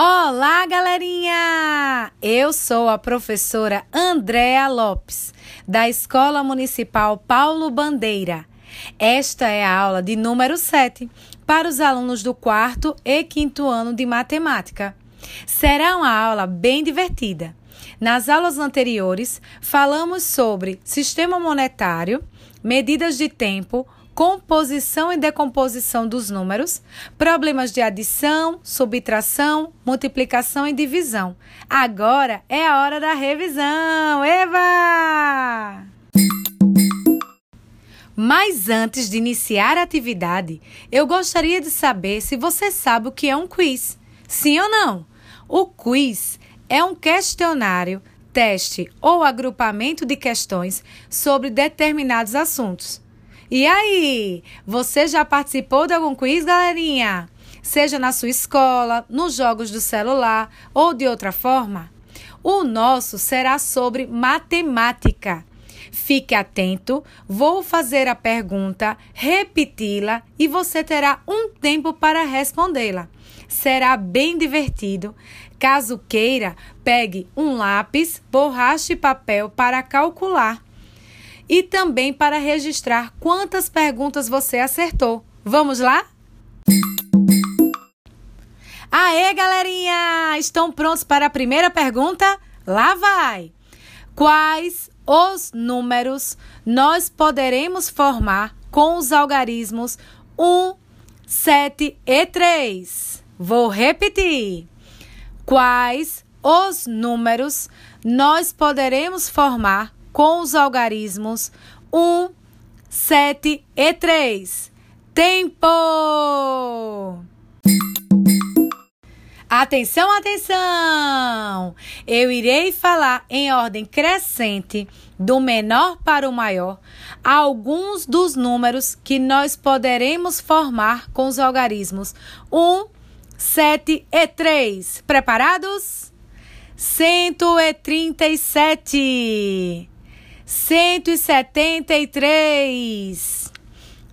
Olá, galerinha! Eu sou a professora Andréa Lopes, da Escola Municipal Paulo Bandeira. Esta é a aula de número 7 para os alunos do quarto e quinto ano de matemática. Será uma aula bem divertida. Nas aulas anteriores, falamos sobre sistema monetário, medidas de tempo, composição e decomposição dos números, problemas de adição, subtração, multiplicação e divisão. Agora é a hora da revisão. Eva! Mas antes de iniciar a atividade, eu gostaria de saber se você sabe o que é um quiz. Sim ou não? O quiz é um questionário, teste ou agrupamento de questões sobre determinados assuntos. E aí, você já participou de algum quiz, galerinha? Seja na sua escola, nos jogos do celular ou de outra forma? O nosso será sobre matemática. Fique atento, vou fazer a pergunta, repeti-la e você terá um tempo para respondê-la. Será bem divertido. Caso queira, pegue um lápis, borracha e papel para calcular e também para registrar quantas perguntas você acertou. Vamos lá? Aê, galerinha! Estão prontos para a primeira pergunta? Lá vai! Quais os números nós poderemos formar com os algarismos 1, 7 e 3? Vou repetir. Quais os números nós poderemos formar com os algarismos 1, 7 e 3. Tempo! Atenção, atenção! Eu irei falar em ordem crescente, do menor para o maior, alguns dos números que nós poderemos formar com os algarismos 1, 7 e 3. Preparados? 137 cento e setenta e três,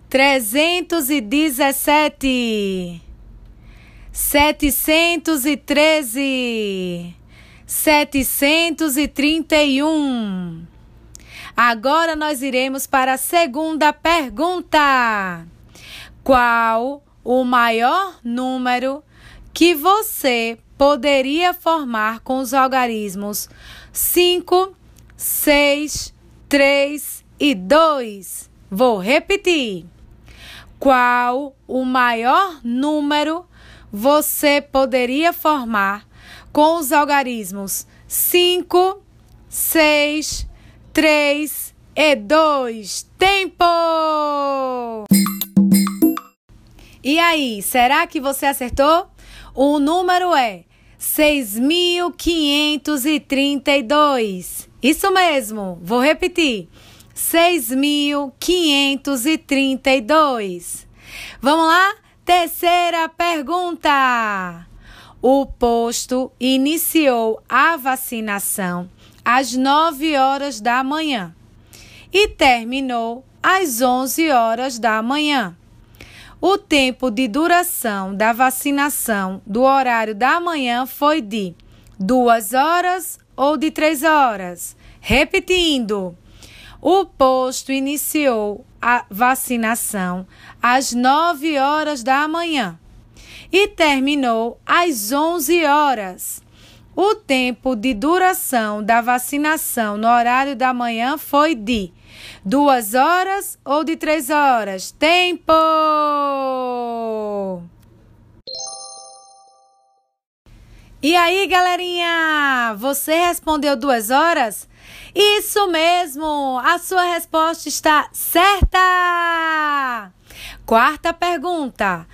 trezentos e dezessete, setecentos e treze, setecentos e trinta e um. Agora nós iremos para a segunda pergunta. Qual o maior número que você poderia formar com os algarismos 5, 6, 3 e 2. Vou repetir. Qual o maior número você poderia formar com os algarismos 5, 6, 3 e 2? Tempo! E aí, será que você acertou? O número é 6.532. Isso mesmo, vou repetir. 6.532. Vamos lá? Terceira pergunta. O posto iniciou a vacinação às 9 horas da manhã e terminou às 11 horas da manhã. O tempo de duração da vacinação do horário da manhã foi de 2 horas ou de três horas. Repetindo, o posto iniciou a vacinação às 9 horas da manhã e terminou às 11 horas. O tempo de duração da vacinação no horário da manhã foi de duas horas ou de três horas. Tempo! E aí, galerinha? Você respondeu duas horas? Isso mesmo! A sua resposta está certa! Quarta pergunta: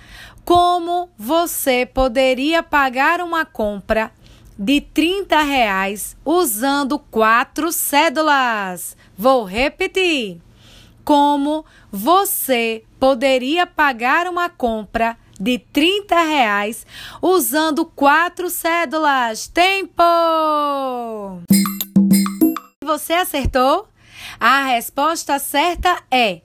Como você poderia pagar uma compra de 30 reais usando quatro cédulas? Vou repetir. Como você poderia pagar uma compra de 30 reais usando quatro cédulas. Tempo! Você acertou? A resposta certa é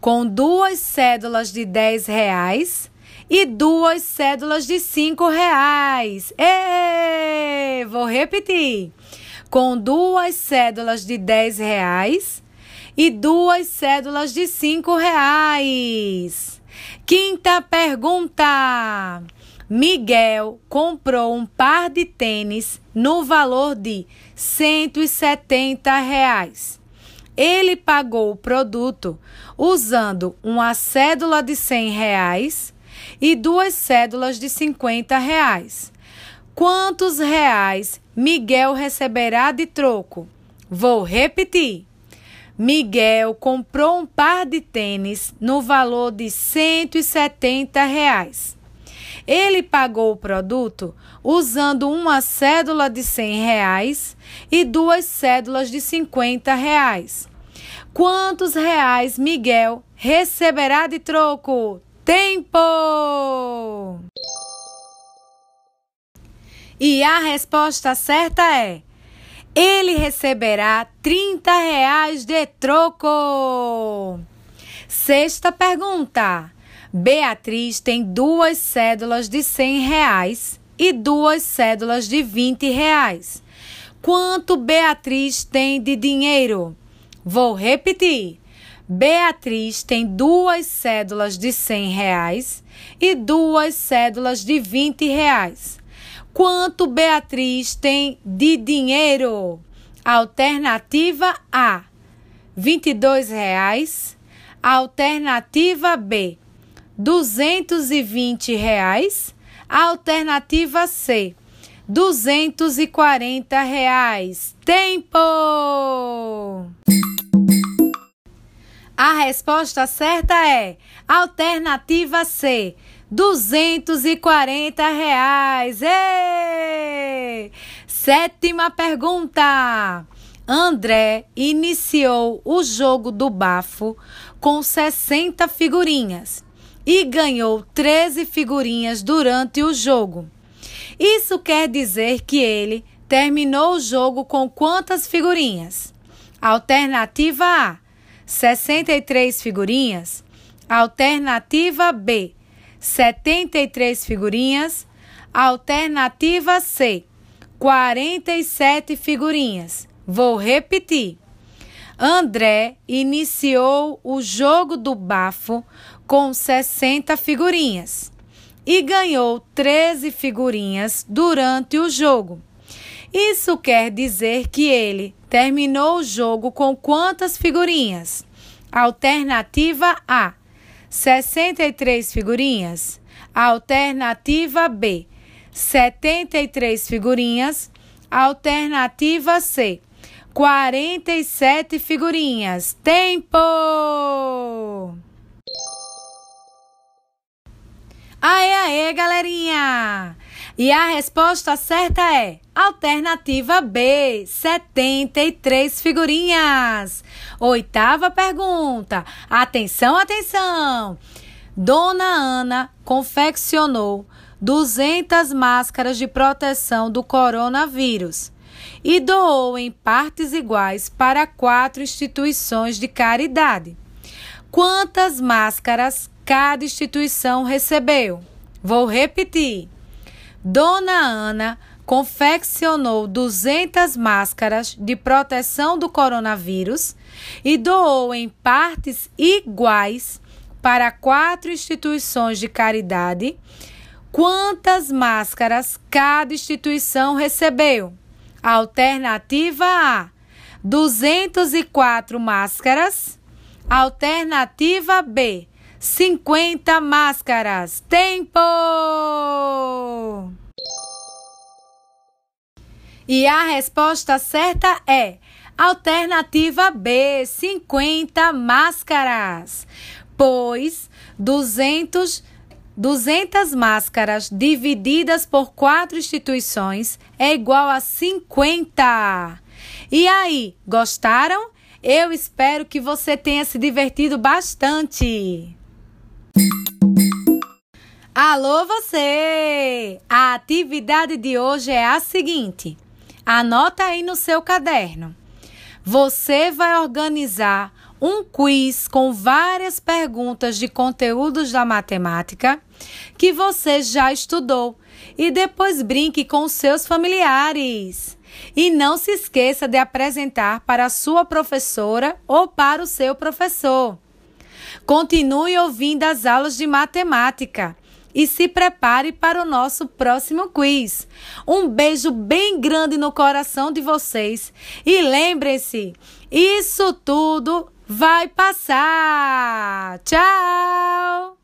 com duas cédulas de 10 reais e duas cédulas de cinco reais. Ê, vou repetir. Com duas cédulas de dez reais e duas cédulas de cinco reais. Quinta pergunta. Miguel comprou um par de tênis no valor de 170 reais. Ele pagou o produto usando uma cédula de 100 reais e duas cédulas de 50 reais. Quantos reais Miguel receberá de troco? Vou repetir. Miguel comprou um par de tênis no valor de 170 reais. Ele pagou o produto usando uma cédula de 100 reais e duas cédulas de 50 reais. Quantos reais Miguel receberá de troco? Tempo! E a resposta certa é: ele receberá 30 reais de troco. Sexta pergunta. Beatriz tem duas cédulas de 100 reais e duas cédulas de 20 reais. Quanto Beatriz tem de dinheiro? Vou repetir. Beatriz tem duas cédulas de 100 reais e duas cédulas de 20 reais. Quanto Beatriz tem de dinheiro? Alternativa A, 22 reais. Alternativa B, 220 reais. Alternativa C, 240 reais. Tempo! A resposta certa é alternativa C, 240 reais. Ê! Sétima pergunta. André iniciou o jogo do bafo com 60 figurinhas e ganhou 13 figurinhas durante o jogo. Isso quer dizer que ele terminou o jogo com quantas figurinhas? Alternativa A: 63 figurinhas. Alternativa B: 73 figurinhas. Alternativa C: 47 figurinhas. Vou repetir. André iniciou o jogo do bafo com 60 figurinhas e ganhou 13 figurinhas durante o jogo. Isso quer dizer que ele terminou o jogo com quantas figurinhas? Alternativa A: 63 figurinhas. Alternativa B: 73 figurinhas. Alternativa C: 47 figurinhas. Tempo! Aê, aê, galerinha! E a resposta certa é alternativa B, 73 figurinhas. Oitava pergunta. Atenção, atenção. Dona Ana confeccionou 200 máscaras de proteção do coronavírus e doou em partes iguais para quatro instituições de caridade. Quantas máscaras cada instituição recebeu? Vou repetir. Dona Ana confeccionou 200 máscaras de proteção do coronavírus e doou em partes iguais para quatro instituições de caridade. Quantas máscaras cada instituição recebeu? Alternativa A: 204 máscaras. Alternativa B: 50 máscaras. Tempo! E a resposta certa é alternativa B: 50 máscaras. Pois 200 200 máscaras divididas por quatro instituições é igual a 50. E aí, gostaram? Eu espero que você tenha se divertido bastante. Alô, você! A atividade de hoje é a seguinte: anota aí no seu caderno. Você vai organizar um quiz com várias perguntas de conteúdos da matemática que você já estudou e depois brinque com seus familiares. E não se esqueça de apresentar para a sua professora ou para o seu professor. Continue ouvindo as aulas de matemática e se prepare para o nosso próximo quiz. Um beijo bem grande no coração de vocês e lembrem-se, isso tudo vai passar. Tchau!